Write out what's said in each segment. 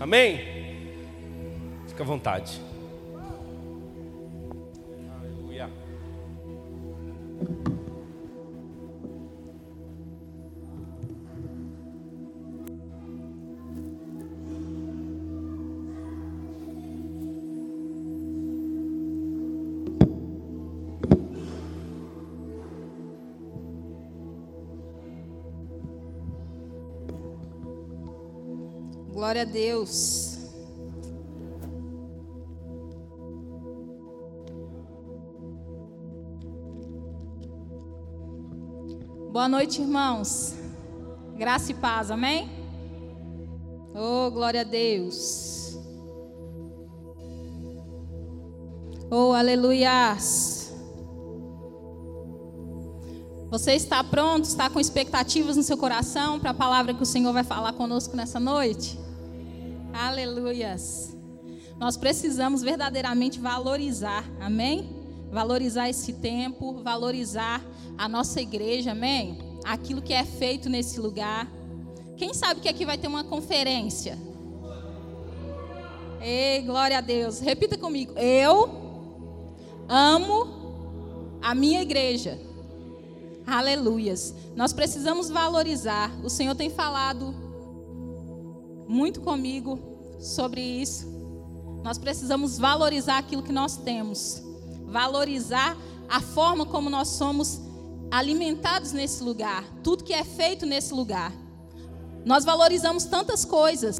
Amém? Fica à vontade. Glória a Deus. Boa noite, irmãos. Graça e paz, amém? Oh, glória a Deus. Oh, aleluias. Você está pronto? Está com expectativas no seu coração para a palavra que o Senhor vai falar conosco nessa noite? Aleluias. Nós precisamos verdadeiramente valorizar, amém? Valorizar esse tempo, valorizar a nossa igreja, amém? Aquilo que é feito nesse lugar. Quem sabe que aqui vai ter uma conferência? Ei, glória a Deus. Repita comigo. Eu amo a minha igreja. Aleluias. Nós precisamos valorizar. O Senhor tem falado muito comigo sobre isso. Nós precisamos valorizar aquilo que nós temos. Valorizar a forma como nós somos alimentados nesse lugar. Tudo que é feito nesse lugar. Nós valorizamos tantas coisas.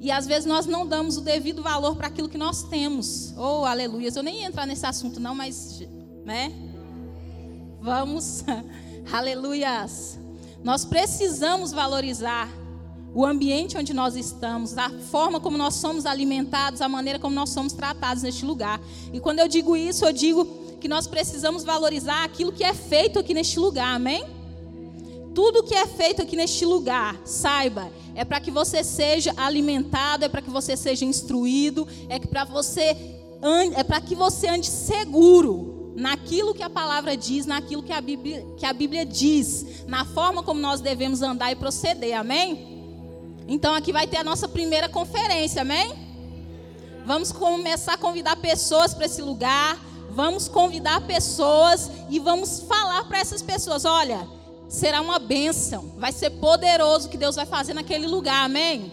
E às vezes nós não damos o devido valor para aquilo que nós temos. Oh, aleluias. Eu nem ia entrar nesse assunto, não, mas, né? Vamos, aleluias. Nós precisamos valorizar o ambiente onde nós estamos, a forma como nós somos alimentados, a maneira como nós somos tratados neste lugar. E quando eu digo isso, eu digo que nós precisamos valorizar aquilo que é feito aqui neste lugar, amém? Tudo que é feito aqui neste lugar, saiba, é para que você seja alimentado, é para que você seja instruído, é para você é para que você ande seguro naquilo que a palavra diz, naquilo que a, Bíblia, que a Bíblia diz, na forma como nós devemos andar e proceder, amém? Então aqui vai ter a nossa primeira conferência, amém? Vamos começar a convidar pessoas para esse lugar, vamos convidar pessoas e vamos falar para essas pessoas: olha, será uma bênção, vai ser poderoso o que Deus vai fazer naquele lugar, amém?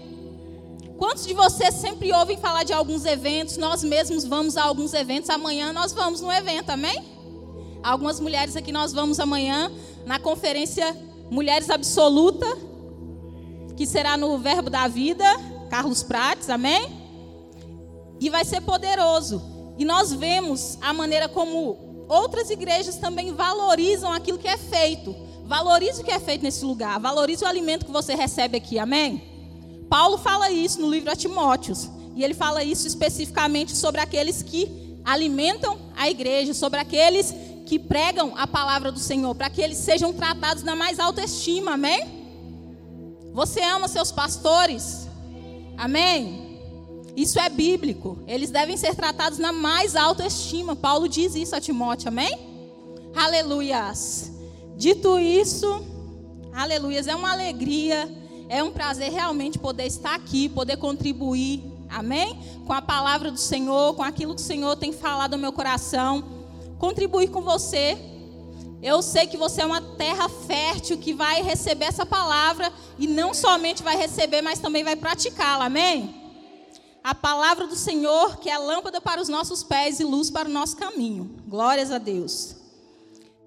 Quantos de vocês sempre ouvem falar de alguns eventos? Nós mesmos vamos a alguns eventos, amanhã nós vamos no evento, amém? Algumas mulheres aqui nós vamos amanhã na conferência Mulheres Absoluta que será no Verbo da Vida, Carlos Prates, amém? E vai ser poderoso. E nós vemos a maneira como outras igrejas também valorizam aquilo que é feito. Valorize o que é feito nesse lugar. Valorize o alimento que você recebe aqui, amém? Paulo fala isso no livro a Timóteos. E ele fala isso especificamente sobre aqueles que alimentam a igreja, sobre aqueles que pregam a palavra do Senhor, para que eles sejam tratados na mais alta estima, amém? Você ama seus pastores? Amém? Isso é bíblico. Eles devem ser tratados na mais alta estima. Paulo diz isso a Timóteo, amém? Aleluias. Dito isso, aleluias, é uma alegria, é um prazer realmente poder estar aqui, poder contribuir, amém? Com a palavra do Senhor, com aquilo que o Senhor tem falado ao meu coração. Contribuir com você eu sei que você é uma terra fértil que vai receber essa palavra e não somente vai receber, mas também vai praticá-la. Amém? A palavra do Senhor, que é lâmpada para os nossos pés e luz para o nosso caminho. Glórias a Deus.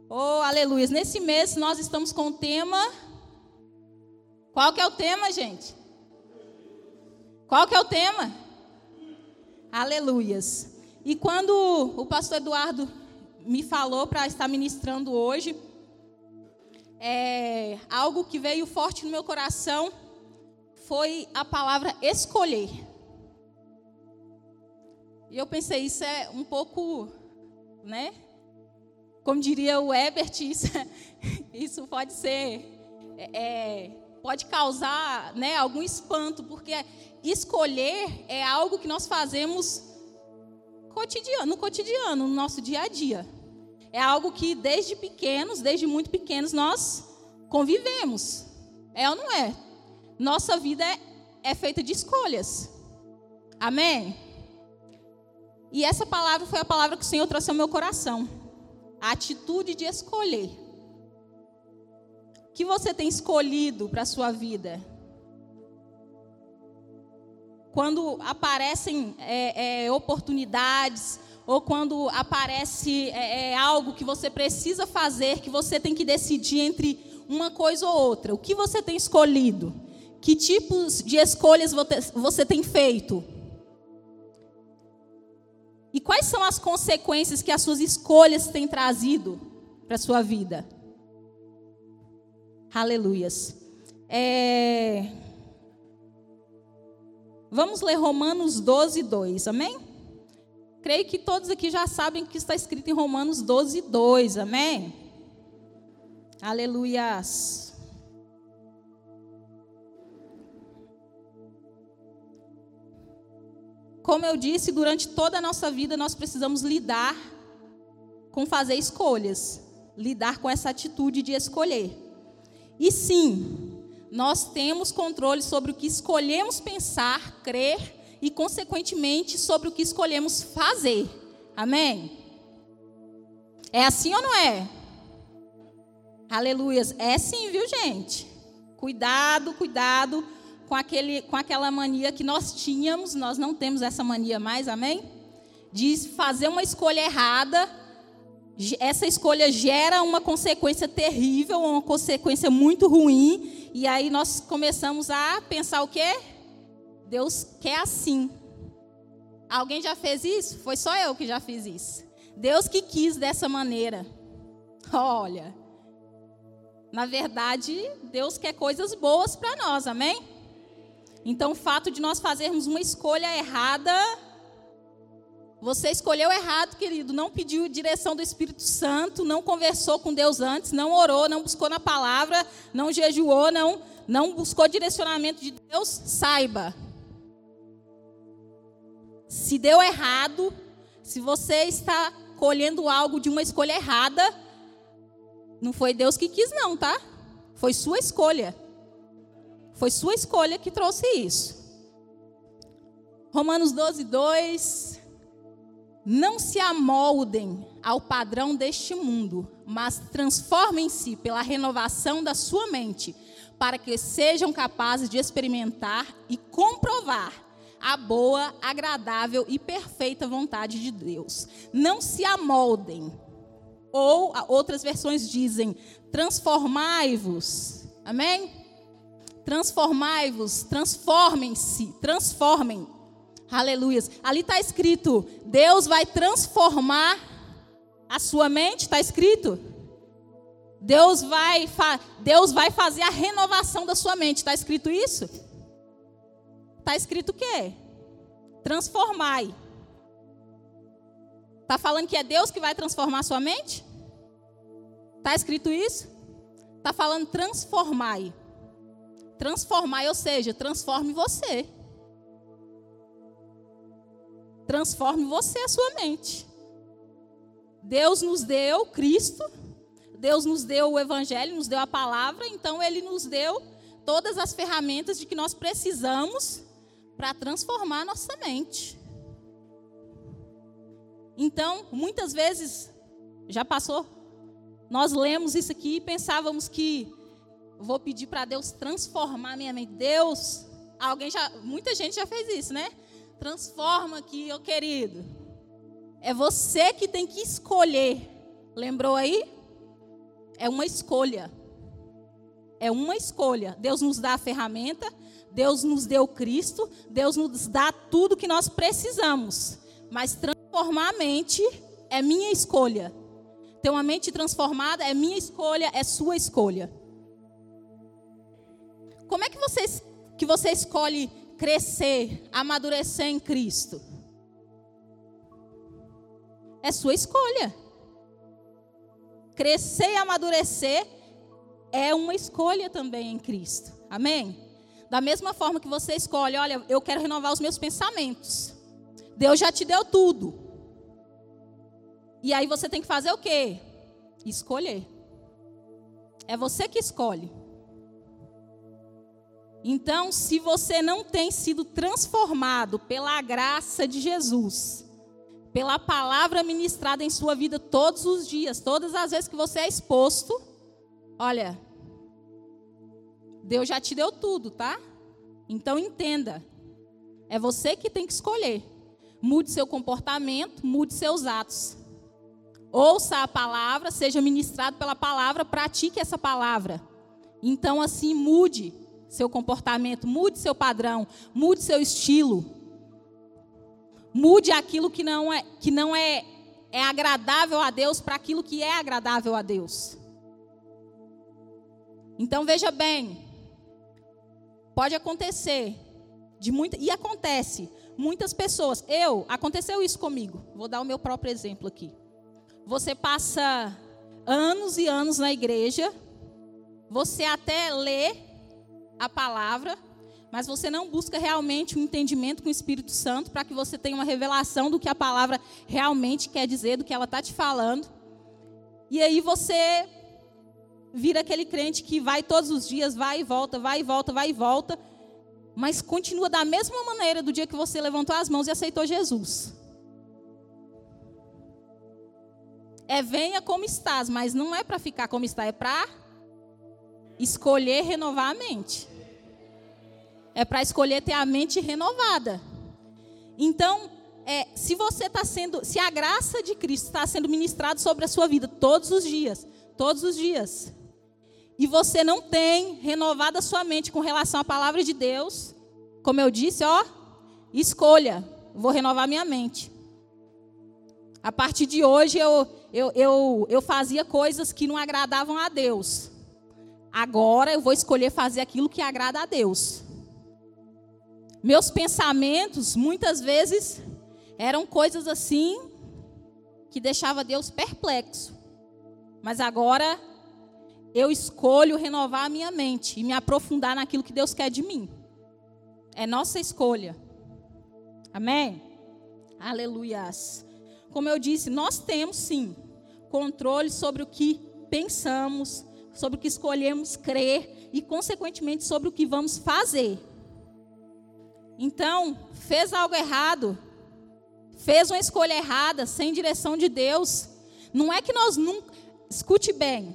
Oh, aleluia. Nesse mês nós estamos com o tema. Qual que é o tema, gente? Qual que é o tema? Aleluias. E quando o pastor Eduardo me falou para estar ministrando hoje. É, algo que veio forte no meu coração foi a palavra escolher. E eu pensei, isso é um pouco, né? Como diria o Ebert, isso, isso pode ser, é, é, pode causar né, algum espanto, porque escolher é algo que nós fazemos cotidiano, no cotidiano, no nosso dia a dia. É algo que desde pequenos, desde muito pequenos, nós convivemos. É ou não é? Nossa vida é, é feita de escolhas. Amém? E essa palavra foi a palavra que o Senhor trouxe ao meu coração. A atitude de escolher. O que você tem escolhido para a sua vida? Quando aparecem é, é, oportunidades, ou quando aparece é, é, algo que você precisa fazer, que você tem que decidir entre uma coisa ou outra, o que você tem escolhido? Que tipos de escolhas você tem feito? E quais são as consequências que as suas escolhas têm trazido para a sua vida? Aleluias. É... Vamos ler Romanos 12, 2, amém? Creio que todos aqui já sabem que está escrito em Romanos 12, 2, amém? Aleluias. Como eu disse, durante toda a nossa vida nós precisamos lidar com fazer escolhas, lidar com essa atitude de escolher. E sim, nós temos controle sobre o que escolhemos pensar, crer e, consequentemente, sobre o que escolhemos fazer. Amém? É assim ou não é? Aleluias. É sim, viu, gente? Cuidado, cuidado com, aquele, com aquela mania que nós tínhamos, nós não temos essa mania mais, amém? De fazer uma escolha errada, essa escolha gera uma consequência terrível, uma consequência muito ruim, e aí nós começamos a pensar o quê? Deus quer assim. Alguém já fez isso? Foi só eu que já fiz isso. Deus que quis dessa maneira. Olha, na verdade, Deus quer coisas boas para nós, amém? Então, o fato de nós fazermos uma escolha errada, você escolheu errado, querido, não pediu direção do Espírito Santo, não conversou com Deus antes, não orou, não buscou na palavra, não jejuou, não, não buscou direcionamento de Deus, saiba. Se deu errado, se você está colhendo algo de uma escolha errada, não foi Deus que quis, não, tá? Foi sua escolha. Foi sua escolha que trouxe isso. Romanos 12, 2. Não se amoldem ao padrão deste mundo, mas transformem-se pela renovação da sua mente, para que sejam capazes de experimentar e comprovar a boa, agradável e perfeita vontade de Deus. Não se amoldem. Ou outras versões dizem: transformai-vos. Amém? Transformai-vos, transformem-se, transformem. Aleluias. Ali está escrito: Deus vai transformar a sua mente, está escrito. Deus vai, Deus vai fazer a renovação da sua mente, está escrito isso? Está escrito o quê? Transformai. Está falando que é Deus que vai transformar a sua mente? Está escrito isso? Está falando transformai transformar, ou seja, transforme você. Transforme você a sua mente. Deus nos deu Cristo, Deus nos deu o Evangelho, nos deu a palavra, então Ele nos deu todas as ferramentas de que nós precisamos para transformar nossa mente. Então, muitas vezes, já passou, nós lemos isso aqui e pensávamos que vou pedir para Deus transformar minha mente. Deus, alguém já, muita gente já fez isso, né? Transforma aqui, ô querido. É você que tem que escolher. Lembrou aí? É uma escolha. É uma escolha. Deus nos dá a ferramenta, Deus nos deu Cristo, Deus nos dá tudo que nós precisamos. Mas transformar a mente é minha escolha. Ter uma mente transformada é minha escolha, é sua escolha. Como é que você, que você escolhe crescer, amadurecer em Cristo? É sua escolha. Crescer e amadurecer é uma escolha também em Cristo. Amém? Da mesma forma que você escolhe, olha, eu quero renovar os meus pensamentos. Deus já te deu tudo. E aí você tem que fazer o quê? Escolher. É você que escolhe. Então, se você não tem sido transformado pela graça de Jesus, pela palavra ministrada em sua vida todos os dias, todas as vezes que você é exposto, olha, Deus já te deu tudo, tá? Então entenda, é você que tem que escolher. Mude seu comportamento, mude seus atos. Ouça a palavra, seja ministrado pela palavra, pratique essa palavra. Então, assim, mude seu comportamento, mude seu padrão, mude seu estilo. Mude aquilo que não é, que não é, é agradável a Deus para aquilo que é agradável a Deus. Então veja bem, pode acontecer de muita e acontece muitas pessoas. Eu aconteceu isso comigo. Vou dar o meu próprio exemplo aqui. Você passa anos e anos na igreja, você até lê a palavra, mas você não busca realmente um entendimento com o Espírito Santo para que você tenha uma revelação do que a palavra realmente quer dizer, do que ela está te falando. E aí você vira aquele crente que vai todos os dias, vai e volta, vai e volta, vai e volta, mas continua da mesma maneira do dia que você levantou as mãos e aceitou Jesus. É venha como estás, mas não é para ficar como está, é para escolher renovar a mente. É para escolher ter a mente renovada. Então, é, se você está sendo, se a graça de Cristo está sendo ministrada sobre a sua vida todos os dias, todos os dias, e você não tem renovado a sua mente com relação à palavra de Deus, como eu disse, ó, escolha, vou renovar minha mente. A partir de hoje eu, eu, eu, eu fazia coisas que não agradavam a Deus. Agora eu vou escolher fazer aquilo que agrada a Deus. Meus pensamentos, muitas vezes, eram coisas assim que deixava Deus perplexo. Mas agora eu escolho renovar a minha mente e me aprofundar naquilo que Deus quer de mim. É nossa escolha. Amém? Aleluias. Como eu disse, nós temos sim controle sobre o que pensamos, sobre o que escolhemos crer e, consequentemente, sobre o que vamos fazer. Então, fez algo errado, fez uma escolha errada, sem direção de Deus. Não é que nós nunca. Escute bem,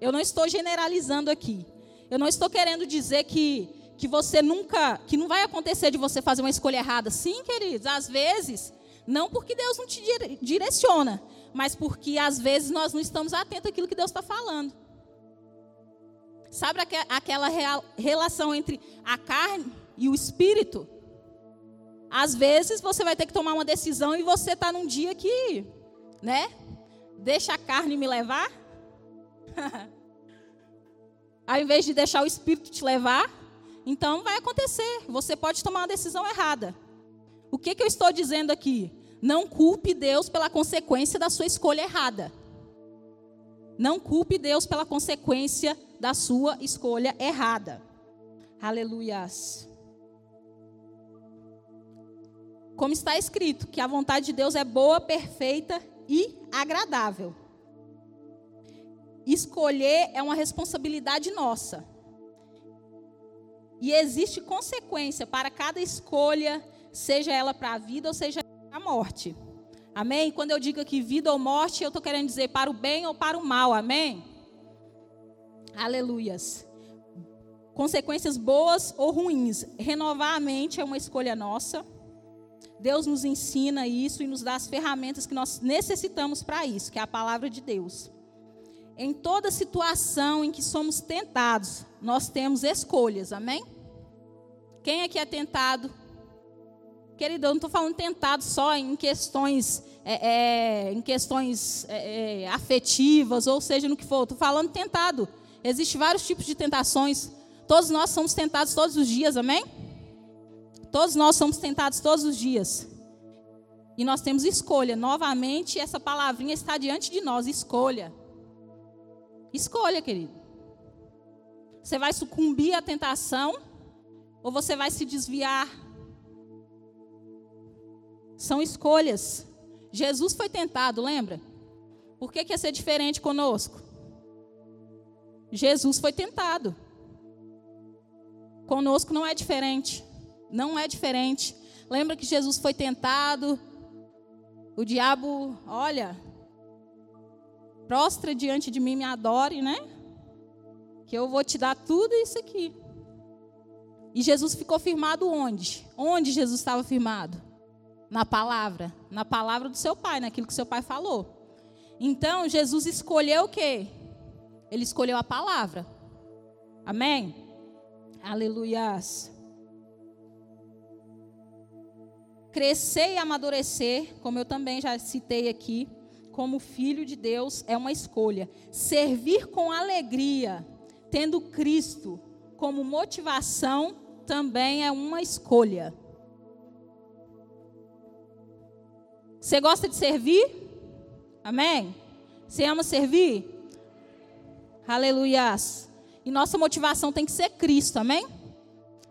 eu não estou generalizando aqui. Eu não estou querendo dizer que, que você nunca. que não vai acontecer de você fazer uma escolha errada. Sim, queridos, às vezes. Não porque Deus não te direciona, mas porque às vezes nós não estamos atentos àquilo que Deus está falando. Sabe aquela relação entre a carne e o espírito? Às vezes você vai ter que tomar uma decisão e você está num dia que, né? Deixa a carne me levar. Ao invés de deixar o espírito te levar, então vai acontecer. Você pode tomar uma decisão errada. O que, que eu estou dizendo aqui? Não culpe Deus pela consequência da sua escolha errada. Não culpe Deus pela consequência da sua escolha errada. Aleluias. Como está escrito, que a vontade de Deus é boa, perfeita e agradável. Escolher é uma responsabilidade nossa. E existe consequência para cada escolha, seja ela para a vida ou seja para a morte. Amém? Quando eu digo aqui vida ou morte, eu estou querendo dizer para o bem ou para o mal. Amém? Aleluias. Consequências boas ou ruins. Renovar a mente é uma escolha nossa. Deus nos ensina isso e nos dá as ferramentas que nós necessitamos para isso, que é a palavra de Deus. Em toda situação em que somos tentados, nós temos escolhas, amém? Quem aqui é tentado? Querido, eu não estou falando tentado só em questões, é, é, em questões é, é afetivas, ou seja, no que for. Estou falando tentado Existem vários tipos de tentações. Todos nós somos tentados todos os dias, amém? Todos nós somos tentados todos os dias. E nós temos escolha. Novamente, essa palavrinha está diante de nós. Escolha. Escolha, querido. Você vai sucumbir à tentação ou você vai se desviar? São escolhas. Jesus foi tentado, lembra? Por que, ia ser diferente conosco? Jesus foi tentado. Conosco não é diferente. Não é diferente. Lembra que Jesus foi tentado? O diabo, olha, prostra diante de mim, me adore, né? Que eu vou te dar tudo isso aqui. E Jesus ficou firmado onde? Onde Jesus estava firmado? Na palavra. Na palavra do seu pai, naquilo que seu pai falou. Então, Jesus escolheu o quê? Ele escolheu a palavra. Amém? Aleluias. Crescer e amadurecer, como eu também já citei aqui, como filho de Deus, é uma escolha. Servir com alegria, tendo Cristo como motivação, também é uma escolha. Você gosta de servir? Amém? Você ama servir? Aleluias. E nossa motivação tem que ser Cristo, amém?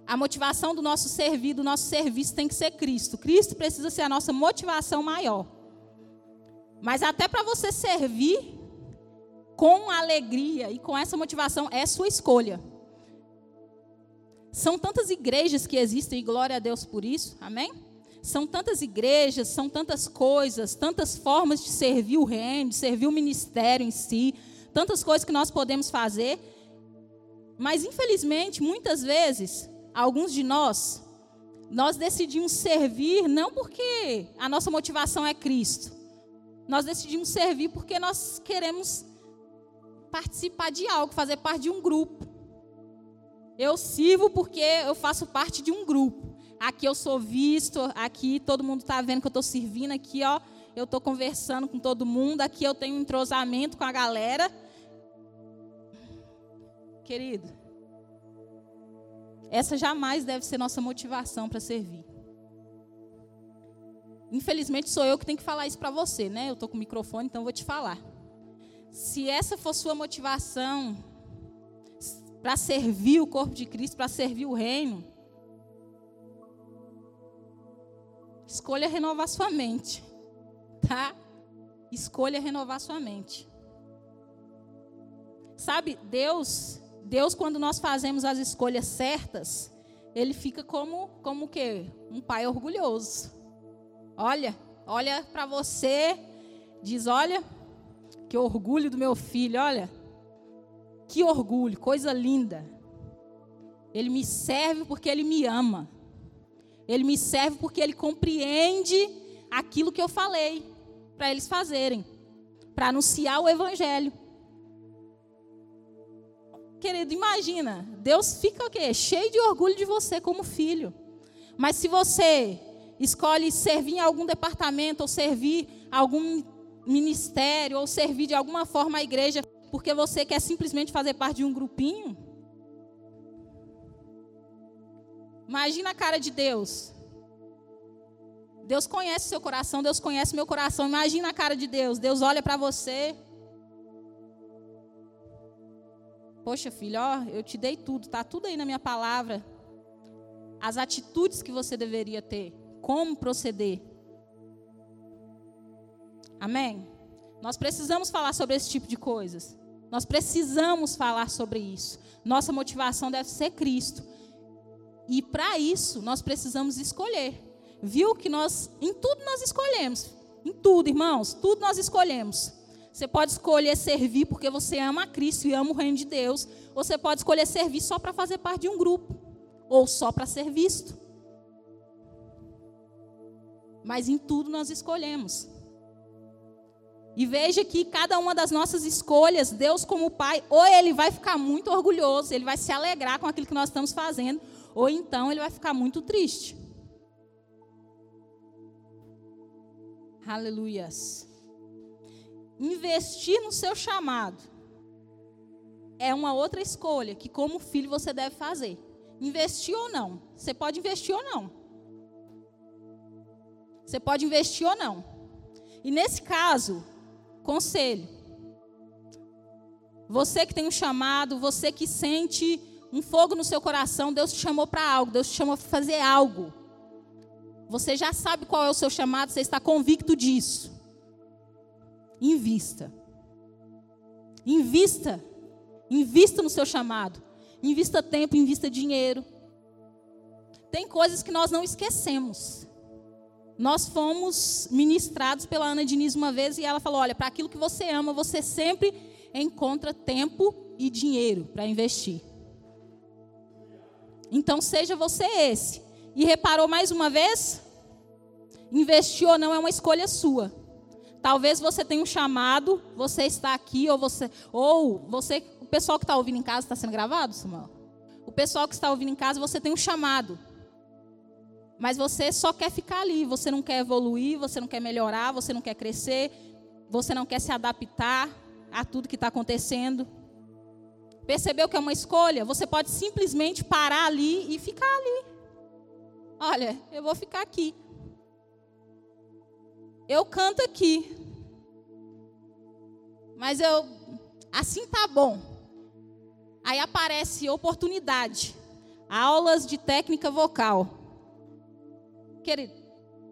A motivação do nosso servir, do nosso serviço tem que ser Cristo. Cristo precisa ser a nossa motivação maior. Mas até para você servir com alegria e com essa motivação é sua escolha. São tantas igrejas que existem e glória a Deus por isso, amém? São tantas igrejas, são tantas coisas, tantas formas de servir o reino, de servir o ministério em si, tantas coisas que nós podemos fazer. Mas, infelizmente, muitas vezes, alguns de nós, nós decidimos servir não porque a nossa motivação é Cristo. Nós decidimos servir porque nós queremos participar de algo, fazer parte de um grupo. Eu sirvo porque eu faço parte de um grupo. Aqui eu sou visto, aqui todo mundo está vendo que eu estou servindo, aqui ó, eu estou conversando com todo mundo, aqui eu tenho um entrosamento com a galera. Querido, essa jamais deve ser nossa motivação para servir. Infelizmente sou eu que tenho que falar isso para você, né? Eu estou com o microfone, então vou te falar. Se essa for sua motivação para servir o corpo de Cristo, para servir o reino, Escolha renovar sua mente, tá? Escolha renovar sua mente. Sabe, Deus, Deus quando nós fazemos as escolhas certas, ele fica como como o quê? Um pai orgulhoso. Olha, olha para você, diz, olha, que orgulho do meu filho, olha. Que orgulho, coisa linda. Ele me serve porque ele me ama. Ele me serve porque ele compreende aquilo que eu falei para eles fazerem, para anunciar o evangelho. Querido, imagina, Deus fica o quê? Cheio de orgulho de você como filho. Mas se você escolhe servir em algum departamento ou servir algum ministério ou servir de alguma forma a igreja porque você quer simplesmente fazer parte de um grupinho, Imagina a cara de Deus. Deus conhece seu coração, Deus conhece meu coração. Imagina a cara de Deus. Deus olha para você. Poxa, filho, ó, eu te dei tudo, tá tudo aí na minha palavra. As atitudes que você deveria ter, como proceder. Amém? Nós precisamos falar sobre esse tipo de coisas. Nós precisamos falar sobre isso. Nossa motivação deve ser Cristo. E para isso, nós precisamos escolher. Viu que nós, em tudo nós escolhemos. Em tudo, irmãos, tudo nós escolhemos. Você pode escolher servir porque você ama a Cristo e ama o reino de Deus. Ou você pode escolher servir só para fazer parte de um grupo. Ou só para ser visto. Mas em tudo nós escolhemos. E veja que cada uma das nossas escolhas, Deus como Pai, ou Ele vai ficar muito orgulhoso, Ele vai se alegrar com aquilo que nós estamos fazendo, ou então ele vai ficar muito triste. Aleluias. Investir no seu chamado é uma outra escolha que, como filho, você deve fazer. Investir ou não. Você pode investir ou não. Você pode investir ou não. E nesse caso, conselho. Você que tem um chamado, você que sente um fogo no seu coração, Deus te chamou para algo, Deus te chamou para fazer algo. Você já sabe qual é o seu chamado, você está convicto disso. Invista. Invista. Invista no seu chamado. Invista tempo, invista dinheiro. tem coisas que nós não esquecemos. Nós fomos ministrados pela Ana Diniz uma vez e ela falou: olha, para aquilo que você ama, você sempre encontra tempo e dinheiro para investir. Então seja você esse. E reparou mais uma vez? Investir ou não é uma escolha sua. Talvez você tenha um chamado, você está aqui, ou você, ou você, o pessoal que está ouvindo em casa está sendo gravado, Samuel? O pessoal que está ouvindo em casa, você tem um chamado. Mas você só quer ficar ali, você não quer evoluir, você não quer melhorar, você não quer crescer, você não quer se adaptar a tudo que está acontecendo. Percebeu que é uma escolha? Você pode simplesmente parar ali e ficar ali. Olha, eu vou ficar aqui. Eu canto aqui. Mas eu assim tá bom. Aí aparece oportunidade. Aulas de técnica vocal. Querido,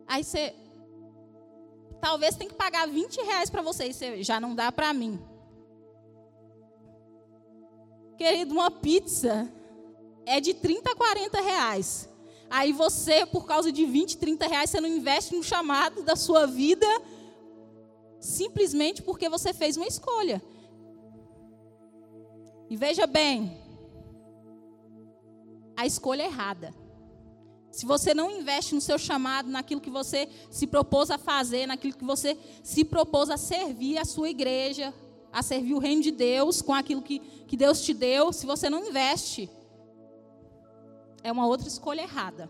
aí você talvez tem que pagar 20 reais para você já não dá para mim. Querido, uma pizza é de 30 a 40 reais. Aí você, por causa de 20, 30 reais, você não investe no chamado da sua vida simplesmente porque você fez uma escolha. E veja bem, a escolha é errada. Se você não investe no seu chamado, naquilo que você se propôs a fazer, naquilo que você se propôs a servir a sua igreja, a servir o reino de Deus com aquilo que, que Deus te deu, se você não investe, é uma outra escolha errada.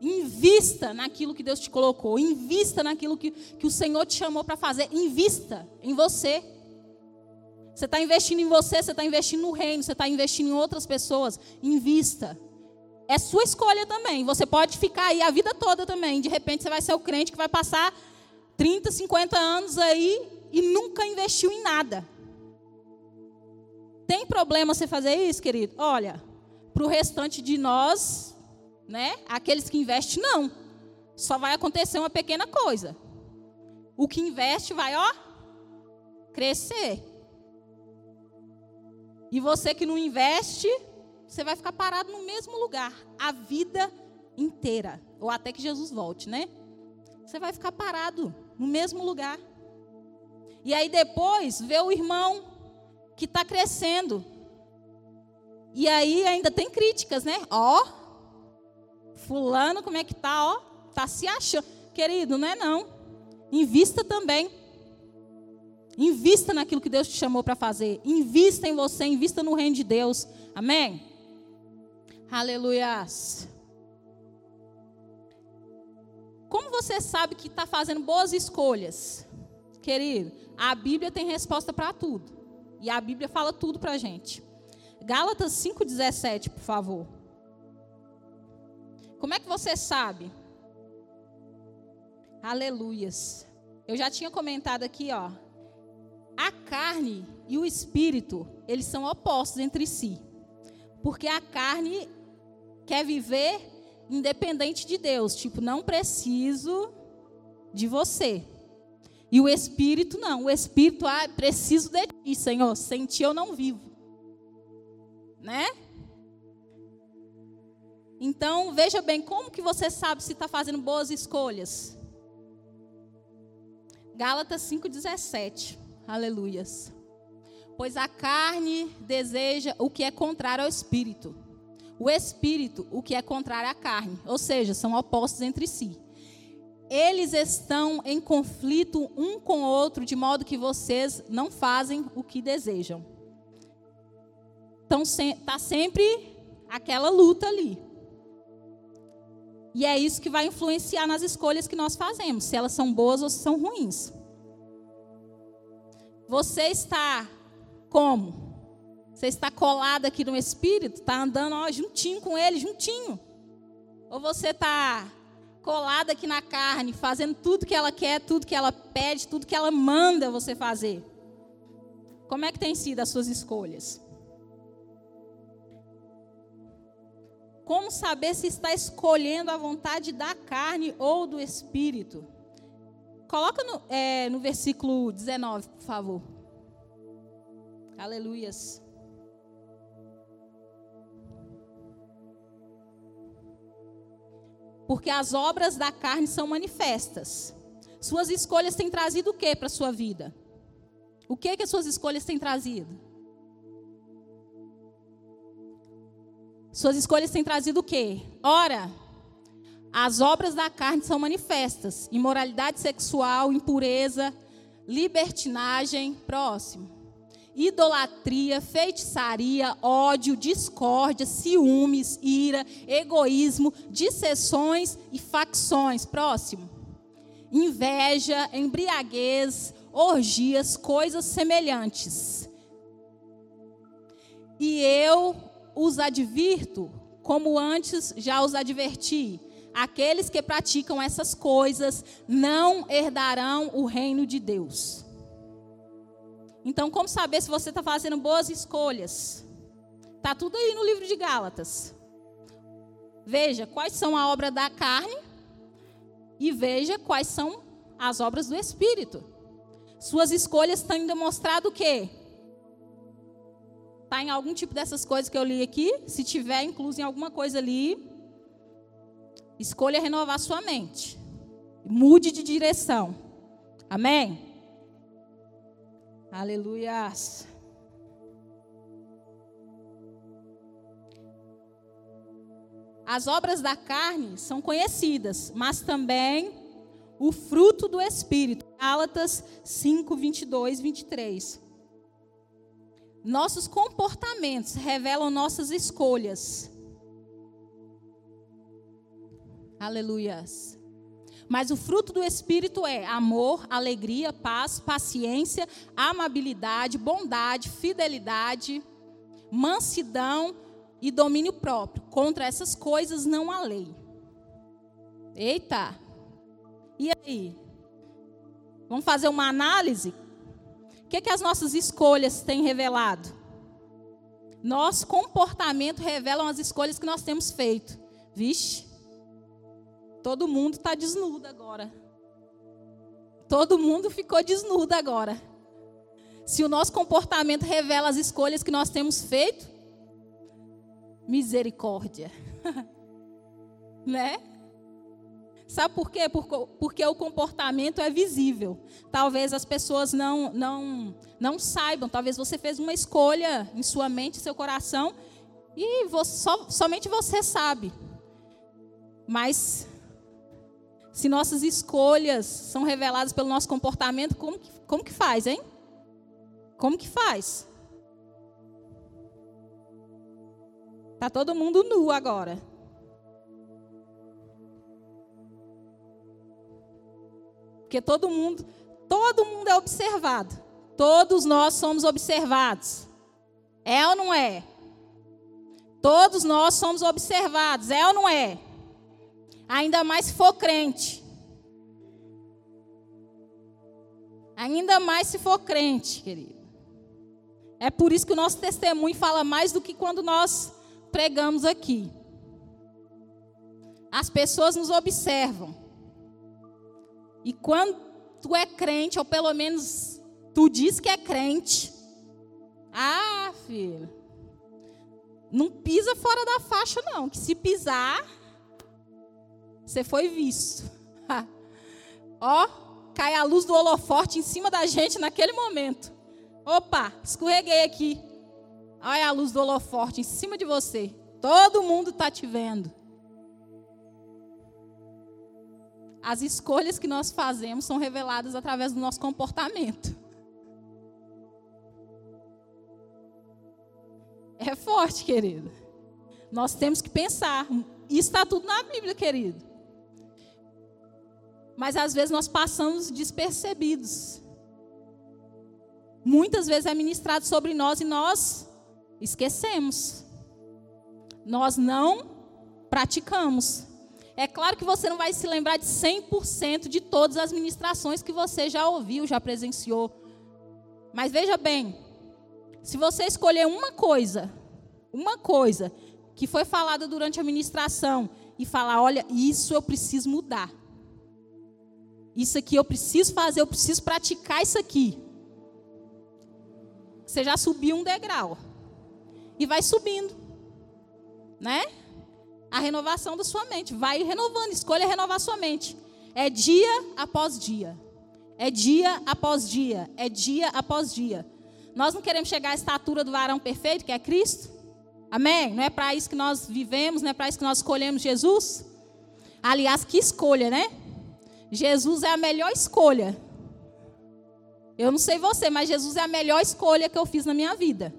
Invista naquilo que Deus te colocou, invista naquilo que, que o Senhor te chamou para fazer, invista em você. Você está investindo em você, você está investindo no reino, você está investindo em outras pessoas, invista. É sua escolha também. Você pode ficar aí a vida toda também. De repente você vai ser o crente que vai passar 30, 50 anos aí e nunca investiu em nada. Tem problema você fazer isso, querido? Olha, para o restante de nós, né? Aqueles que investem, não. Só vai acontecer uma pequena coisa. O que investe vai, ó, crescer. E você que não investe, você vai ficar parado no mesmo lugar a vida inteira, ou até que Jesus volte, né? Você vai ficar parado no mesmo lugar. E aí depois vê o irmão que está crescendo. E aí ainda tem críticas, né? Ó, fulano como é que tá, ó, tá se achando. Querido, não é não. Invista também. Invista naquilo que Deus te chamou para fazer. Invista em você, invista no reino de Deus. Amém? Aleluias. Como você sabe que está fazendo boas escolhas? Querido, a Bíblia tem resposta para tudo. E a Bíblia fala tudo para a gente. Gálatas 5,17, por favor. Como é que você sabe? Aleluias. Eu já tinha comentado aqui, ó. A carne e o espírito, eles são opostos entre si. Porque a carne quer viver independente de Deus. Tipo, não preciso de você. E o espírito não. O espírito, ah, preciso de ti, Senhor. Sem ti eu não vivo. Né? Então, veja bem, como que você sabe se está fazendo boas escolhas? Gálatas 5,17. Aleluias. Pois a carne deseja o que é contrário ao espírito. O espírito, o que é contrário à carne. Ou seja, são opostos entre si eles estão em conflito um com o outro, de modo que vocês não fazem o que desejam. Então, está sempre aquela luta ali. E é isso que vai influenciar nas escolhas que nós fazemos, se elas são boas ou se são ruins. Você está como? Você está colado aqui no Espírito? Está andando ó, juntinho com ele, juntinho? Ou você está colada aqui na carne, fazendo tudo que ela quer, tudo que ela pede, tudo que ela manda você fazer. Como é que tem sido as suas escolhas? Como saber se está escolhendo a vontade da carne ou do espírito? Coloca no, é, no versículo 19, por favor. Aleluias. Porque as obras da carne são manifestas. Suas escolhas têm trazido o que para a sua vida? O que que as suas escolhas têm trazido? Suas escolhas têm trazido o quê? Ora, as obras da carne são manifestas: imoralidade sexual, impureza, libertinagem, próximo. Idolatria, feitiçaria, ódio, discórdia, ciúmes, ira, egoísmo, dissessões e facções, próximo. Inveja, embriaguez, orgias, coisas semelhantes. E eu os advirto, como antes já os adverti, aqueles que praticam essas coisas não herdarão o reino de Deus. Então, como saber se você está fazendo boas escolhas? Está tudo aí no livro de Gálatas. Veja quais são a obra da carne e veja quais são as obras do Espírito. Suas escolhas têm demonstrado o quê? Está em algum tipo dessas coisas que eu li aqui? Se tiver incluso em alguma coisa ali, Escolha renovar sua mente. Mude de direção. Amém? Aleluias. As obras da carne são conhecidas, mas também o fruto do Espírito. Gálatas 5, 22, 23. Nossos comportamentos revelam nossas escolhas. Aleluias. Mas o fruto do Espírito é amor, alegria, paz, paciência, amabilidade, bondade, fidelidade, mansidão e domínio próprio. Contra essas coisas não há lei. Eita! E aí? Vamos fazer uma análise? O que, que as nossas escolhas têm revelado? Nosso comportamento revelam as escolhas que nós temos feito. Vixe, Todo mundo está desnudo agora. Todo mundo ficou desnudo agora. Se o nosso comportamento revela as escolhas que nós temos feito, misericórdia. né? Sabe por quê? Porque o comportamento é visível. Talvez as pessoas não, não, não saibam. Talvez você fez uma escolha em sua mente, seu coração, e você, somente você sabe. Mas se nossas escolhas são reveladas pelo nosso comportamento, como que, como que faz, hein? Como que faz? Tá todo mundo nu agora. Porque todo mundo, todo mundo é observado. Todos nós somos observados. É ou não é? Todos nós somos observados, é ou não é? Ainda mais se for crente. Ainda mais se for crente, querido. É por isso que o nosso testemunho fala mais do que quando nós pregamos aqui. As pessoas nos observam. E quando tu é crente, ou pelo menos tu diz que é crente, ah, filho, não pisa fora da faixa, não. Que se pisar, você foi visto. Ó, cai a luz do holoforte em cima da gente naquele momento. Opa, escorreguei aqui. Olha a luz do holoforte em cima de você. Todo mundo está te vendo. As escolhas que nós fazemos são reveladas através do nosso comportamento. É forte, querido. Nós temos que pensar. Isso está tudo na Bíblia, querido. Mas às vezes nós passamos despercebidos. Muitas vezes é ministrado sobre nós e nós esquecemos. Nós não praticamos. É claro que você não vai se lembrar de 100% de todas as ministrações que você já ouviu, já presenciou. Mas veja bem, se você escolher uma coisa, uma coisa que foi falada durante a ministração e falar, olha, isso eu preciso mudar. Isso aqui eu preciso fazer, eu preciso praticar isso aqui. Você já subiu um degrau. E vai subindo. Né? a renovação da sua mente. Vai renovando, escolha renovar sua mente. É dia após dia. É dia após dia. É dia após dia. Nós não queremos chegar à estatura do varão perfeito, que é Cristo. Amém? Não é para isso que nós vivemos, não é para isso que nós escolhemos Jesus. Aliás, que escolha, né? Jesus é a melhor escolha. Eu não sei você, mas Jesus é a melhor escolha que eu fiz na minha vida.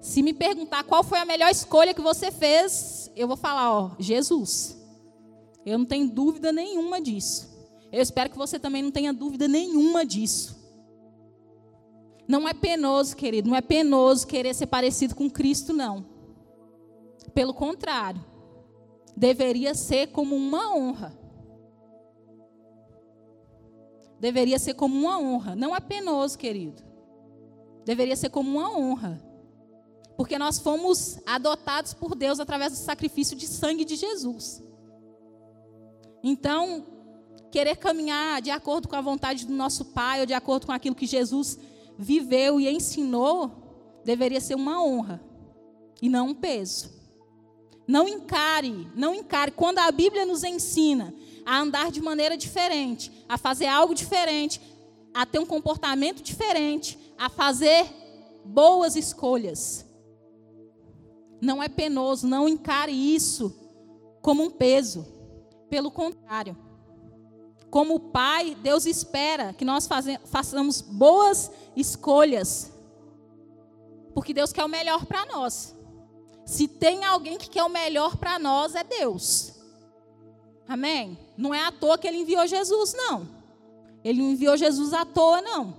Se me perguntar qual foi a melhor escolha que você fez, eu vou falar, ó, Jesus. Eu não tenho dúvida nenhuma disso. Eu espero que você também não tenha dúvida nenhuma disso. Não é penoso, querido, não é penoso querer ser parecido com Cristo, não. Pelo contrário, deveria ser como uma honra. Deveria ser como uma honra. Não é penoso, querido. Deveria ser como uma honra. Porque nós fomos adotados por Deus através do sacrifício de sangue de Jesus. Então, querer caminhar de acordo com a vontade do nosso Pai, ou de acordo com aquilo que Jesus viveu e ensinou, deveria ser uma honra e não um peso. Não encare, não encare. Quando a Bíblia nos ensina a andar de maneira diferente, a fazer algo diferente, a ter um comportamento diferente, a fazer boas escolhas. Não é penoso, não encare isso como um peso. Pelo contrário, como pai, Deus espera que nós façamos boas escolhas. Porque Deus quer o melhor para nós. Se tem alguém que quer o melhor para nós, é Deus. Amém? Não é à toa que ele enviou Jesus, não. Ele não enviou Jesus à toa, não.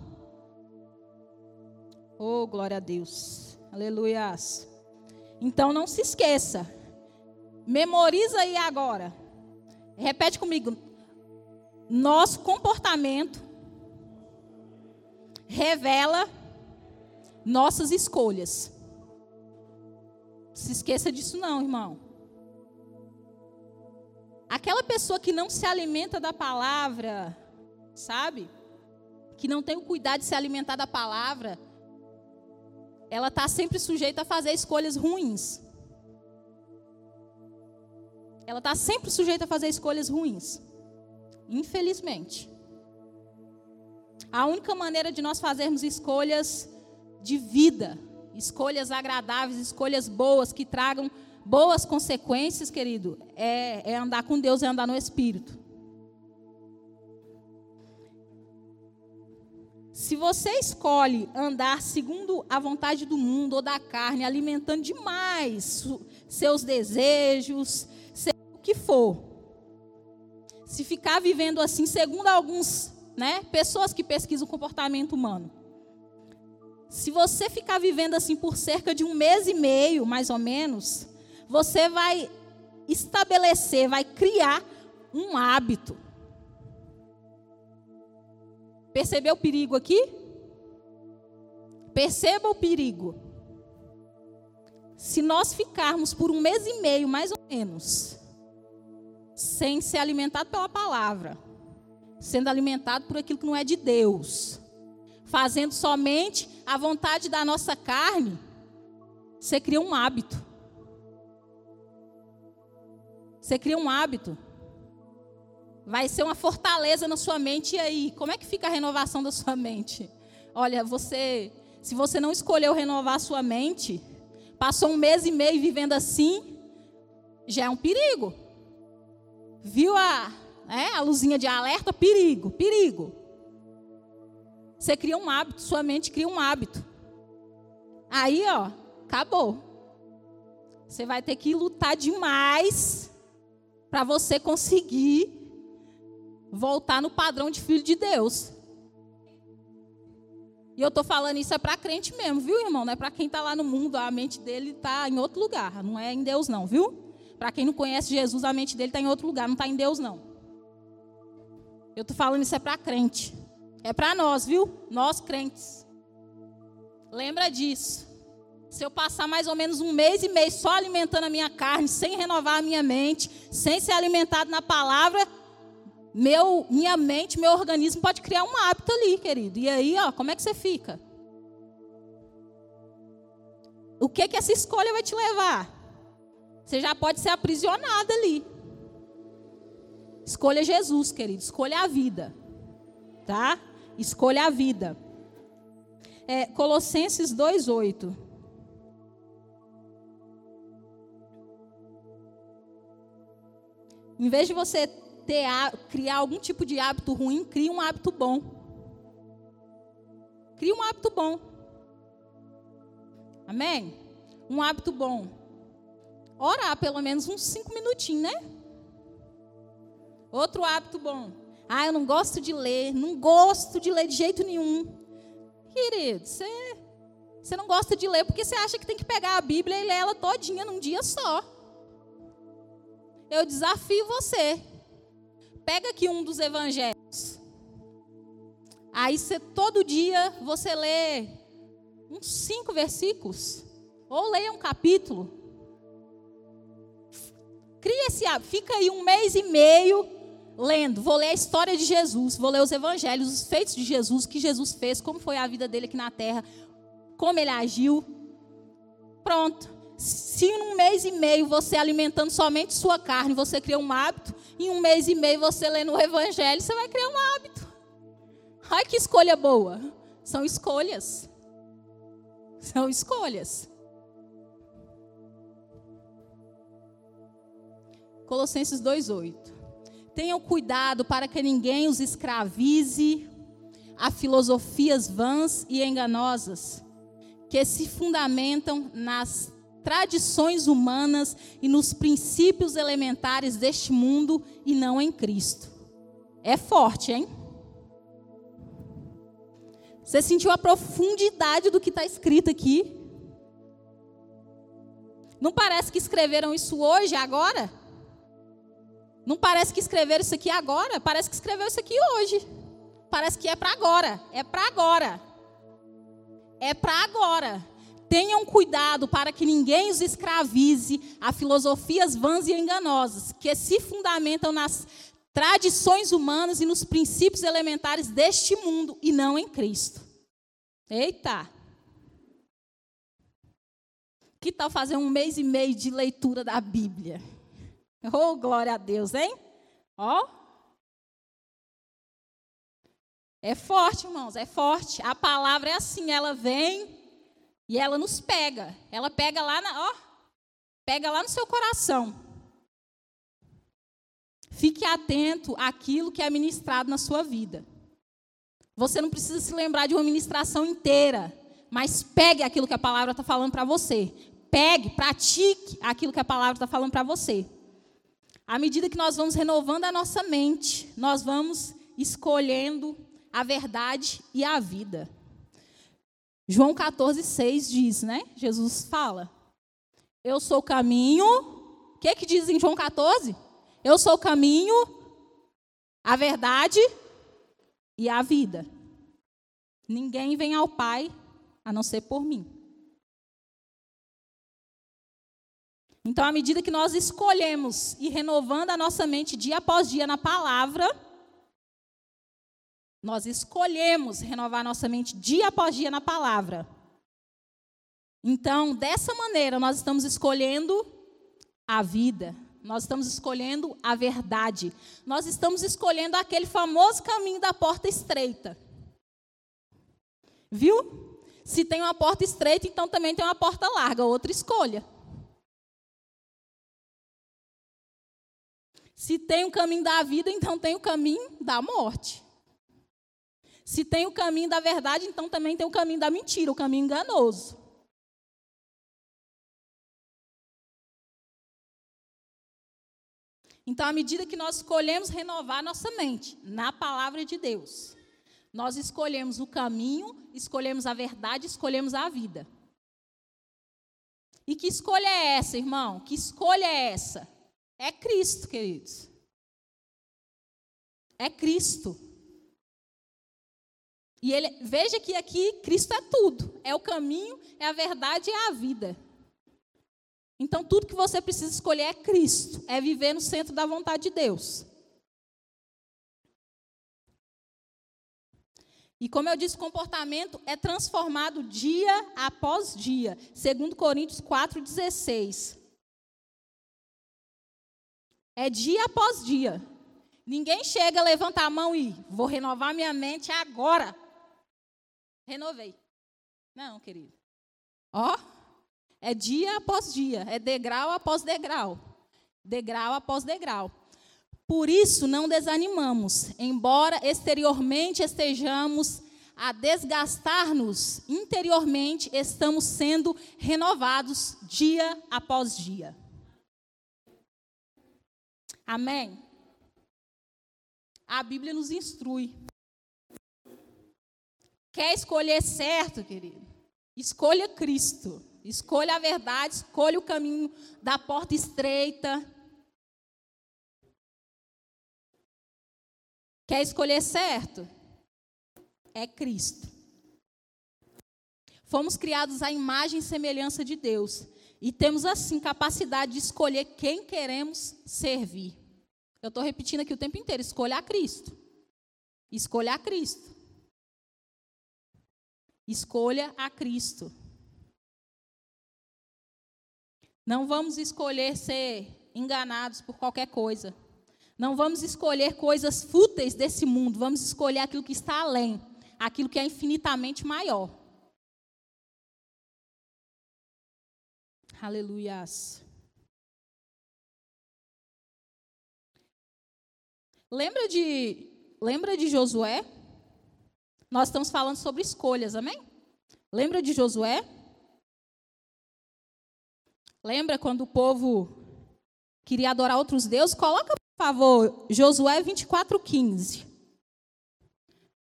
Oh, glória a Deus. Aleluia. Então não se esqueça. Memoriza aí agora. Repete comigo. Nosso comportamento revela nossas escolhas. Se esqueça disso não, irmão. Aquela pessoa que não se alimenta da palavra, sabe? Que não tem o cuidado de se alimentar da palavra, ela está sempre sujeita a fazer escolhas ruins. Ela está sempre sujeita a fazer escolhas ruins. Infelizmente. A única maneira de nós fazermos escolhas de vida, escolhas agradáveis, escolhas boas, que tragam boas consequências, querido, é, é andar com Deus, é andar no Espírito. Se você escolhe andar segundo a vontade do mundo ou da carne, alimentando demais seus desejos, seja o que for, se ficar vivendo assim, segundo alguns, né, pessoas que pesquisam o comportamento humano, se você ficar vivendo assim por cerca de um mês e meio, mais ou menos, você vai estabelecer, vai criar um hábito. Percebeu o perigo aqui? Perceba o perigo. Se nós ficarmos por um mês e meio, mais ou menos, sem ser alimentado pela palavra, sendo alimentado por aquilo que não é de Deus, fazendo somente a vontade da nossa carne, você cria um hábito. Você cria um hábito. Vai ser uma fortaleza na sua mente. E aí, como é que fica a renovação da sua mente? Olha, você, se você não escolheu renovar a sua mente, passou um mês e meio vivendo assim, já é um perigo. Viu a, é, a luzinha de alerta? Perigo, perigo. Você cria um hábito, sua mente cria um hábito. Aí, ó, acabou. Você vai ter que lutar demais para você conseguir voltar no padrão de filho de Deus. E eu estou falando isso é para crente mesmo, viu, irmão? Não é para quem está lá no mundo, a mente dele está em outro lugar. Não é em Deus, não, viu? Para quem não conhece Jesus, a mente dele está em outro lugar, não está em Deus, não. Eu estou falando isso é para crente. É para nós, viu? Nós crentes. Lembra disso. Se eu passar mais ou menos um mês e meio só alimentando a minha carne, sem renovar a minha mente, sem ser alimentado na palavra, meu, minha mente, meu organismo pode criar um hábito ali, querido. E aí, ó, como é que você fica? O que que essa escolha vai te levar? Você já pode ser aprisionado ali. Escolha Jesus, querido. Escolha a vida. Tá? Escolha a vida. É, Colossenses 2,8. Em vez de você ter, criar algum tipo de hábito ruim, crie um hábito bom. Crie um hábito bom. Amém? Um hábito bom. Orar pelo menos uns cinco minutinhos, né? Outro hábito bom. Ah, eu não gosto de ler. Não gosto de ler de jeito nenhum. Querido, você, você não gosta de ler porque você acha que tem que pegar a Bíblia e ler ela todinha num dia só. Eu desafio você. Pega aqui um dos evangelhos. Aí você, todo dia você lê uns cinco versículos. Ou leia um capítulo. Cria esse hábito. Fica aí um mês e meio lendo. Vou ler a história de Jesus. Vou ler os evangelhos, os feitos de Jesus, o que Jesus fez, como foi a vida dele aqui na terra, como ele agiu. Pronto. Se em um mês e meio você alimentando somente sua carne, você cria um hábito, em um mês e meio você lendo o Evangelho, você vai criar um hábito. Ai, que escolha boa. São escolhas. São escolhas. Colossenses 2,8. Tenham cuidado para que ninguém os escravize a filosofias vãs e enganosas, que se fundamentam nas tradições humanas e nos princípios elementares deste mundo e não em Cristo. É forte, hein? Você sentiu a profundidade do que está escrito aqui? Não parece que escreveram isso hoje, agora? Não parece que escreveram isso aqui agora? Parece que escreveu isso aqui hoje. Parece que é para agora. É para agora. É para agora. Tenham cuidado para que ninguém os escravize a filosofias vãs e enganosas, que se fundamentam nas tradições humanas e nos princípios elementares deste mundo e não em Cristo. Eita! Que tal fazer um mês e meio de leitura da Bíblia? Oh, glória a Deus, hein? Ó. Oh. É forte, irmãos, é forte. A palavra é assim, ela vem e ela nos pega. Ela pega lá na, ó, pega lá no seu coração. Fique atento àquilo que é ministrado na sua vida. Você não precisa se lembrar de uma ministração inteira, mas pegue aquilo que a palavra está falando para você. Pegue, pratique aquilo que a palavra está falando para você. À medida que nós vamos renovando a nossa mente, nós vamos escolhendo a verdade e a vida. João 14, 6 diz, né? Jesus fala: Eu sou o caminho. O que, que diz em João 14? Eu sou o caminho, a verdade e a vida. Ninguém vem ao Pai a não ser por mim. Então, à medida que nós escolhemos e renovando a nossa mente dia após dia na palavra, nós escolhemos renovar nossa mente dia após dia na palavra. Então, dessa maneira, nós estamos escolhendo a vida, nós estamos escolhendo a verdade, nós estamos escolhendo aquele famoso caminho da porta estreita. Viu? Se tem uma porta estreita, então também tem uma porta larga, outra escolha. Se tem o caminho da vida, então tem o caminho da morte. Se tem o caminho da verdade, então também tem o caminho da mentira, o caminho enganoso. Então, à medida que nós escolhemos renovar nossa mente na palavra de Deus, nós escolhemos o caminho, escolhemos a verdade, escolhemos a vida. E que escolha é essa, irmão? Que escolha é essa? É Cristo, queridos. É Cristo. E ele, veja que aqui Cristo é tudo. É o caminho, é a verdade e é a vida. Então tudo que você precisa escolher é Cristo, é viver no centro da vontade de Deus. E como eu disse, comportamento é transformado dia após dia, segundo Coríntios 4:16. É dia após dia. Ninguém chega, levanta a mão e vou renovar minha mente agora. Renovei. Não, querido. Ó, é dia após dia, é degrau após degrau. Degrau após degrau. Por isso não desanimamos, embora exteriormente estejamos a desgastar-nos, interiormente estamos sendo renovados dia após dia. Amém? A Bíblia nos instrui. Quer escolher certo, querido? Escolha Cristo. Escolha a verdade, escolha o caminho da porta estreita. Quer escolher certo? É Cristo. Fomos criados à imagem e semelhança de Deus. E temos, assim, capacidade de escolher quem queremos servir. Eu estou repetindo aqui o tempo inteiro: escolha a Cristo. Escolha a Cristo. Escolha a Cristo. Não vamos escolher ser enganados por qualquer coisa. Não vamos escolher coisas fúteis desse mundo. Vamos escolher aquilo que está além, aquilo que é infinitamente maior. Aleluias. Lembra de, lembra de Josué? Nós estamos falando sobre escolhas, amém? Lembra de Josué? Lembra quando o povo queria adorar outros deuses? Coloca, por favor, Josué 24:15.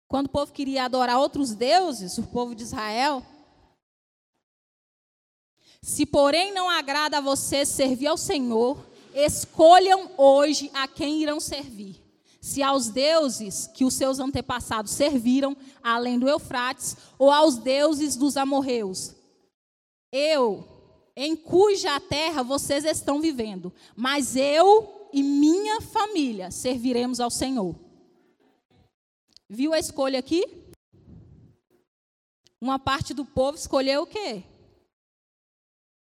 Quando o povo queria adorar outros deuses, o povo de Israel, se porém não agrada a vocês servir ao Senhor, escolham hoje a quem irão servir. Se aos deuses que os seus antepassados serviram, além do Eufrates, ou aos deuses dos amorreus. Eu em cuja terra vocês estão vivendo, mas eu e minha família serviremos ao Senhor. Viu a escolha aqui? Uma parte do povo escolheu o quê?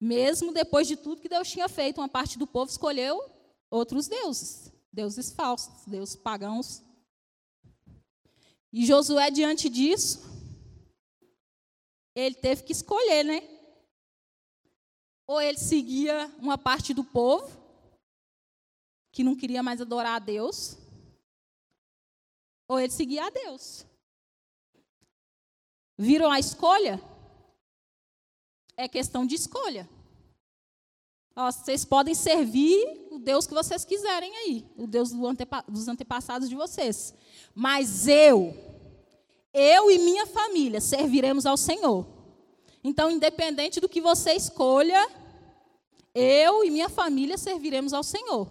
Mesmo depois de tudo que Deus tinha feito, uma parte do povo escolheu outros deuses, deuses falsos, deuses pagãos. E Josué, diante disso, ele teve que escolher, né? Ou ele seguia uma parte do povo, que não queria mais adorar a Deus, ou ele seguia a Deus. Viram a escolha? É questão de escolha. Vocês podem servir o Deus que vocês quiserem aí, o Deus do antepa dos antepassados de vocês. Mas eu, eu e minha família serviremos ao Senhor. Então, independente do que você escolha, eu e minha família serviremos ao Senhor.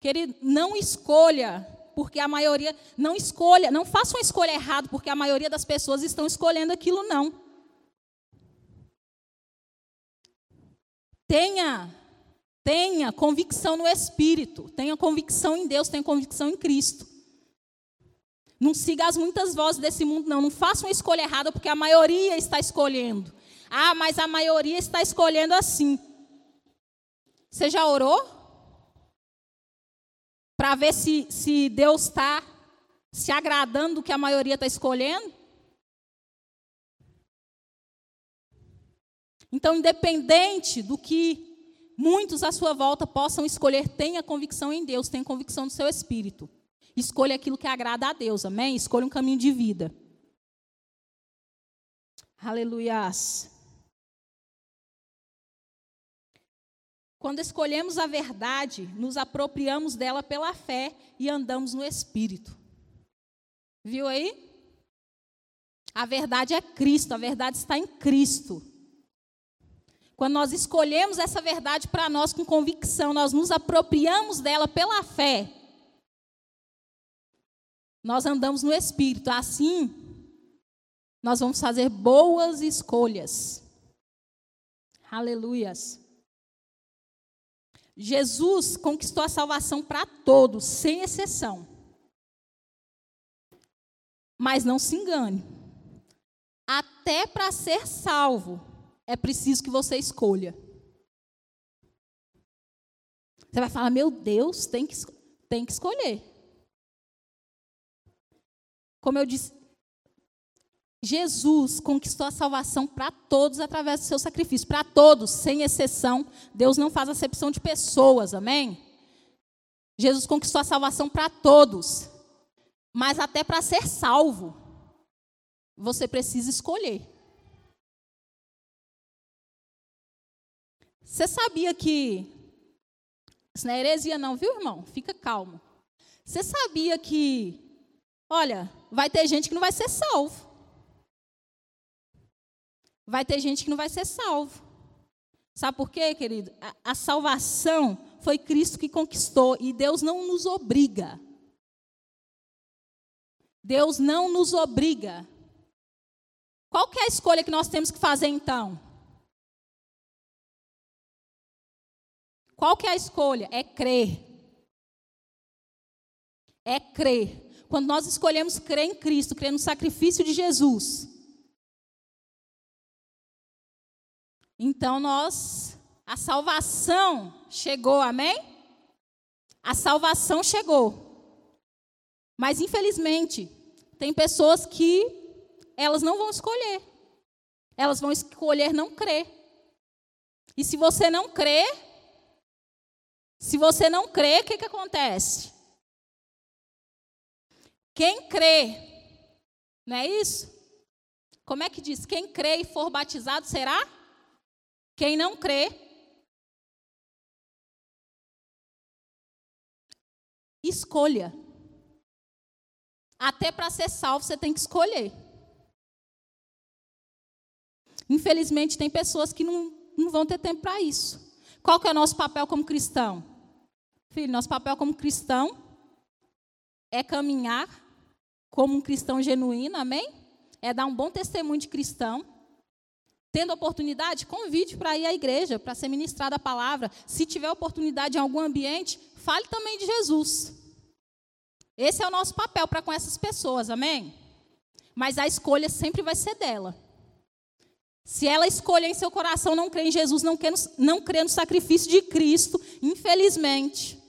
Querido, não escolha, porque a maioria. Não escolha, não faça uma escolha errada, porque a maioria das pessoas estão escolhendo aquilo, não. Tenha, tenha convicção no Espírito, tenha convicção em Deus, tenha convicção em Cristo. Não siga as muitas vozes desse mundo, não. Não faça uma escolha errada, porque a maioria está escolhendo. Ah, mas a maioria está escolhendo assim. Você já orou? Para ver se, se Deus está se agradando do que a maioria está escolhendo? Então, independente do que muitos à sua volta possam escolher, tenha convicção em Deus, tenha convicção no seu espírito. Escolha aquilo que agrada a Deus, amém? Escolha um caminho de vida. Aleluias. Quando escolhemos a verdade, nos apropriamos dela pela fé e andamos no Espírito. Viu aí? A verdade é Cristo, a verdade está em Cristo. Quando nós escolhemos essa verdade para nós com convicção, nós nos apropriamos dela pela fé nós andamos no Espírito. Assim, nós vamos fazer boas escolhas. Aleluias. Jesus conquistou a salvação para todos, sem exceção. Mas não se engane. Até para ser salvo, é preciso que você escolha. Você vai falar, meu Deus, tem que, tem que escolher. Como eu disse, Jesus conquistou a salvação para todos através do seu sacrifício, para todos, sem exceção. Deus não faz acepção de pessoas, amém? Jesus conquistou a salvação para todos. Mas até para ser salvo, você precisa escolher. Você sabia que. Isso não é heresia, não, viu, irmão? Fica calmo. Você sabia que. Olha, vai ter gente que não vai ser salvo. Vai ter gente que não vai ser salvo. Sabe por quê, querido? A, a salvação foi Cristo que conquistou e Deus não nos obriga. Deus não nos obriga. Qual é a escolha que nós temos que fazer então? Qual que é a escolha? É crer. É crer. Quando nós escolhemos crer em Cristo, crer no sacrifício de Jesus, então nós, a salvação chegou, amém? A salvação chegou. Mas infelizmente, tem pessoas que elas não vão escolher. Elas vão escolher não crer. E se você não crê, se você não crê, o que, que acontece? Quem crê, não é isso? Como é que diz? Quem crê e for batizado será? Quem não crê. Escolha. Até para ser salvo você tem que escolher. Infelizmente, tem pessoas que não, não vão ter tempo para isso. Qual que é o nosso papel como cristão? Filho, nosso papel como cristão é caminhar como um cristão genuíno, amém? É dar um bom testemunho de cristão. Tendo oportunidade, convide para ir à igreja, para ser ministrada a palavra. Se tiver oportunidade em algum ambiente, fale também de Jesus. Esse é o nosso papel para com essas pessoas, amém? Mas a escolha sempre vai ser dela. Se ela escolher em seu coração não crer em Jesus, não crer, no, não crer no sacrifício de Cristo, infelizmente,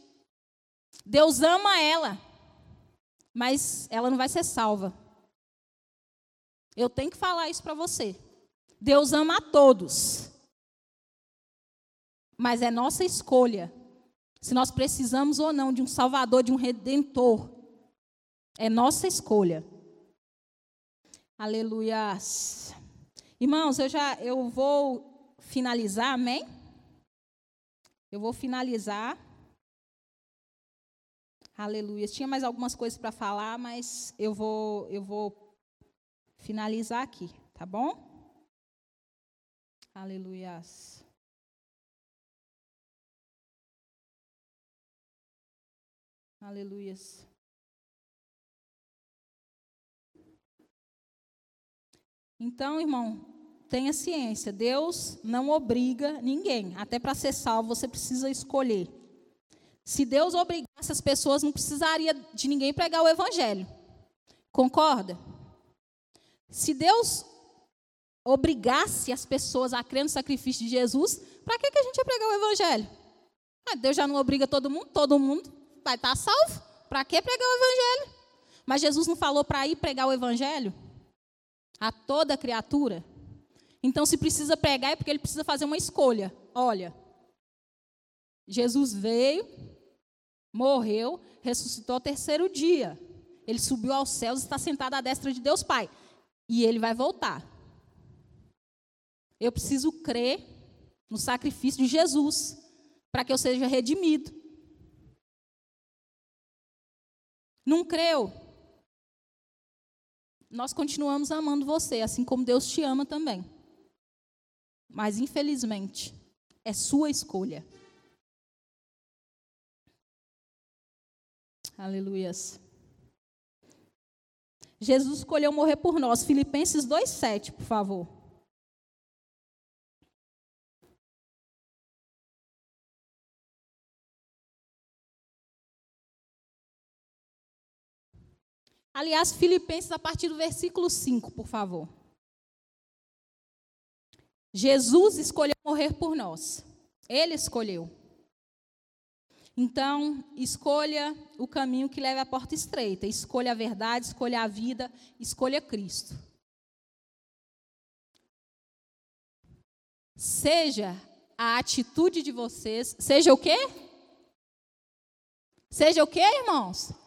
Deus ama ela, mas ela não vai ser salva. Eu tenho que falar isso para você. Deus ama a todos, mas é nossa escolha se nós precisamos ou não de um Salvador, de um Redentor. É nossa escolha. Aleluias. Irmãos, eu já eu vou finalizar, amém? Eu vou finalizar. Aleluia. Tinha mais algumas coisas para falar, mas eu vou eu vou finalizar aqui, tá bom? Aleluias. Aleluias. Então, irmão, tenha ciência, Deus não obriga ninguém. Até para ser salvo, você precisa escolher. Se Deus obrigasse as pessoas, não precisaria de ninguém pregar o evangelho. Concorda? Se Deus obrigasse as pessoas a crer no sacrifício de Jesus, para que, que a gente ia pregar o evangelho? Ah, Deus já não obriga todo mundo, todo mundo vai estar salvo. Para que pregar o evangelho? Mas Jesus não falou para ir pregar o evangelho? A toda criatura. Então, se precisa pregar, é porque ele precisa fazer uma escolha. Olha, Jesus veio, morreu, ressuscitou ao terceiro dia. Ele subiu aos céus está sentado à destra de Deus Pai. E ele vai voltar. Eu preciso crer no sacrifício de Jesus para que eu seja redimido. Não creu? Nós continuamos amando você, assim como Deus te ama também. Mas, infelizmente, é sua escolha. Aleluias. Jesus escolheu morrer por nós. Filipenses 2,7, por favor. Aliás, Filipenses, a partir do versículo 5, por favor. Jesus escolheu morrer por nós. Ele escolheu. Então, escolha o caminho que leva à porta estreita. Escolha a verdade, escolha a vida, escolha Cristo. Seja a atitude de vocês, seja o quê? Seja o quê, irmãos?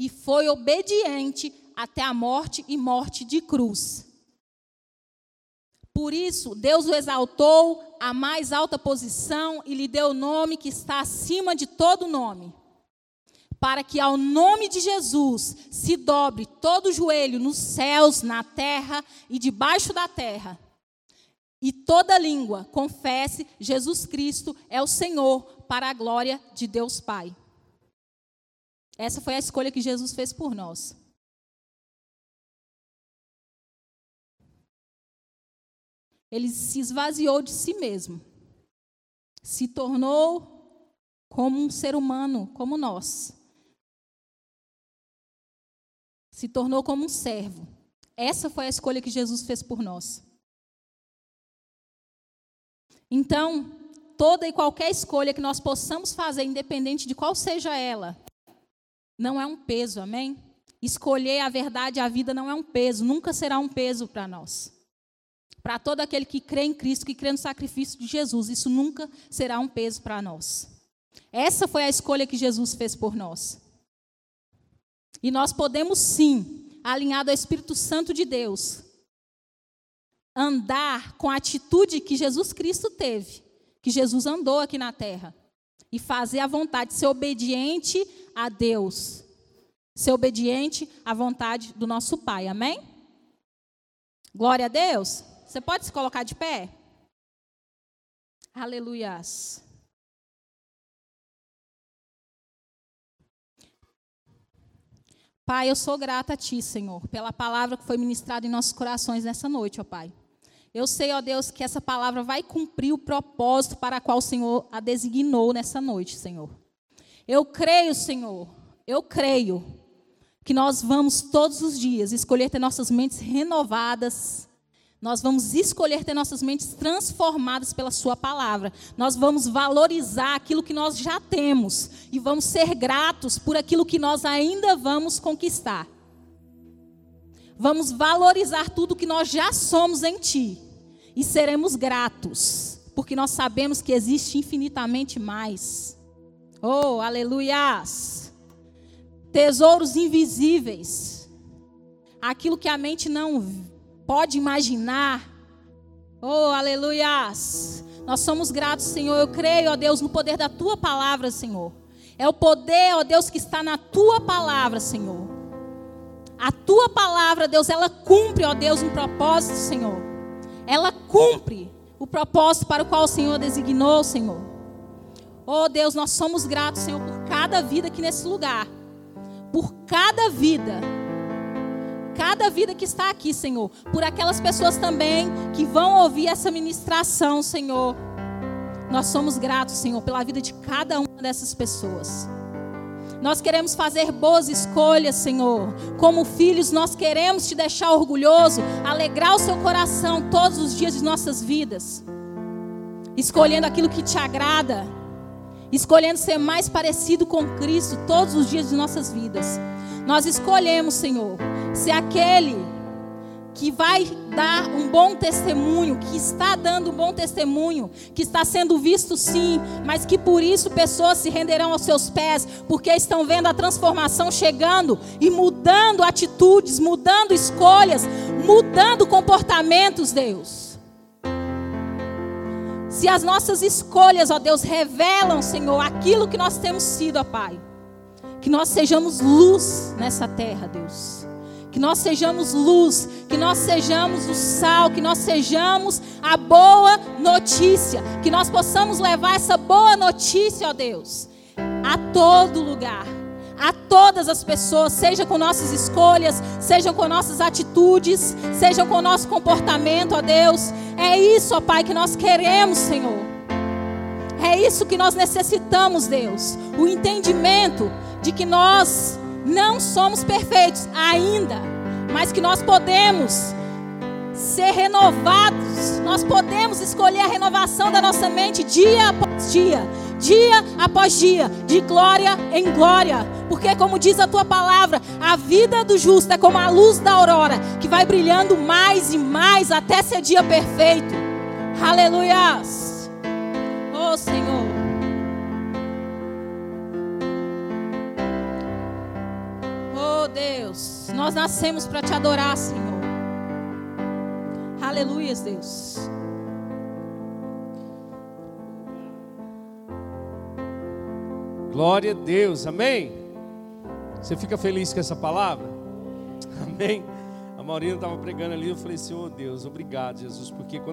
e foi obediente até a morte e morte de cruz. Por isso, Deus o exaltou à mais alta posição e lhe deu o nome que está acima de todo nome. Para que ao nome de Jesus se dobre todo joelho nos céus, na terra e debaixo da terra. E toda língua confesse Jesus Cristo é o Senhor para a glória de Deus Pai. Essa foi a escolha que Jesus fez por nós. ele se esvaziou de si mesmo, se tornou como um ser humano, como nós. Se tornou como um servo. Essa foi a escolha que Jesus fez por nós. Então, toda e qualquer escolha que nós possamos fazer, independente de qual seja ela, não é um peso, amém? Escolher a verdade e a vida não é um peso, nunca será um peso para nós. Para todo aquele que crê em Cristo, que crê no sacrifício de Jesus, isso nunca será um peso para nós. Essa foi a escolha que Jesus fez por nós. E nós podemos sim, alinhado ao Espírito Santo de Deus, andar com a atitude que Jesus Cristo teve, que Jesus andou aqui na terra, e fazer a vontade, ser obediente a Deus, ser obediente à vontade do nosso Pai, amém? Glória a Deus. Você pode se colocar de pé? Aleluias. Pai, eu sou grata a Ti, Senhor, pela palavra que foi ministrada em nossos corações nessa noite, ó Pai. Eu sei, ó Deus, que essa palavra vai cumprir o propósito para qual o Senhor a designou nessa noite, Senhor. Eu creio, Senhor, eu creio que nós vamos todos os dias escolher ter nossas mentes renovadas, nós vamos escolher ter nossas mentes transformadas pela Sua palavra. Nós vamos valorizar aquilo que nós já temos e vamos ser gratos por aquilo que nós ainda vamos conquistar. Vamos valorizar tudo que nós já somos em Ti e seremos gratos, porque nós sabemos que existe infinitamente mais. Oh, aleluias! Tesouros invisíveis, aquilo que a mente não pode imaginar. Oh, aleluias! Nós somos gratos, Senhor. Eu creio, ó Deus, no poder da tua palavra, Senhor. É o poder, ó Deus, que está na tua palavra, Senhor. A tua palavra, Deus, ela cumpre, ó Deus, um propósito, Senhor. Ela cumpre o propósito para o qual o Senhor designou, Senhor. Oh Deus, nós somos gratos, Senhor, por cada vida aqui nesse lugar. Por cada vida cada vida que está aqui, Senhor, por aquelas pessoas também que vão ouvir essa ministração, Senhor. Nós somos gratos, Senhor, pela vida de cada uma dessas pessoas. Nós queremos fazer boas escolhas, Senhor. Como filhos, nós queremos te deixar orgulhoso, alegrar o seu coração todos os dias de nossas vidas, escolhendo aquilo que te agrada, escolhendo ser mais parecido com Cristo todos os dias de nossas vidas. Nós escolhemos, Senhor, ser aquele que vai dar um bom testemunho, que está dando um bom testemunho, que está sendo visto sim, mas que por isso pessoas se renderão aos seus pés, porque estão vendo a transformação chegando e mudando atitudes, mudando escolhas, mudando comportamentos, Deus. Se as nossas escolhas, ó Deus, revelam, Senhor, aquilo que nós temos sido, ó Pai, que nós sejamos luz nessa terra, Deus. Que nós sejamos luz, que nós sejamos o sal, que nós sejamos a boa notícia, que nós possamos levar essa boa notícia, ó Deus, a todo lugar, a todas as pessoas, seja com nossas escolhas, sejam com nossas atitudes, sejam com nosso comportamento, ó Deus. É isso, ó Pai, que nós queremos, Senhor. É isso que nós necessitamos, Deus. O entendimento de que nós não somos perfeitos ainda, mas que nós podemos ser renovados. Nós podemos escolher a renovação da nossa mente dia após dia, dia após dia, de glória em glória. Porque, como diz a tua palavra, a vida do justo é como a luz da aurora, que vai brilhando mais e mais até ser dia perfeito. Aleluias. Oh, Senhor. Oh, Deus, nós nascemos para te adorar, Senhor. Aleluias, Deus. Glória a Deus, amém? Você fica feliz com essa palavra? Amém? A Maurina estava pregando ali, eu falei, Senhor Deus, obrigado, Jesus, porque quando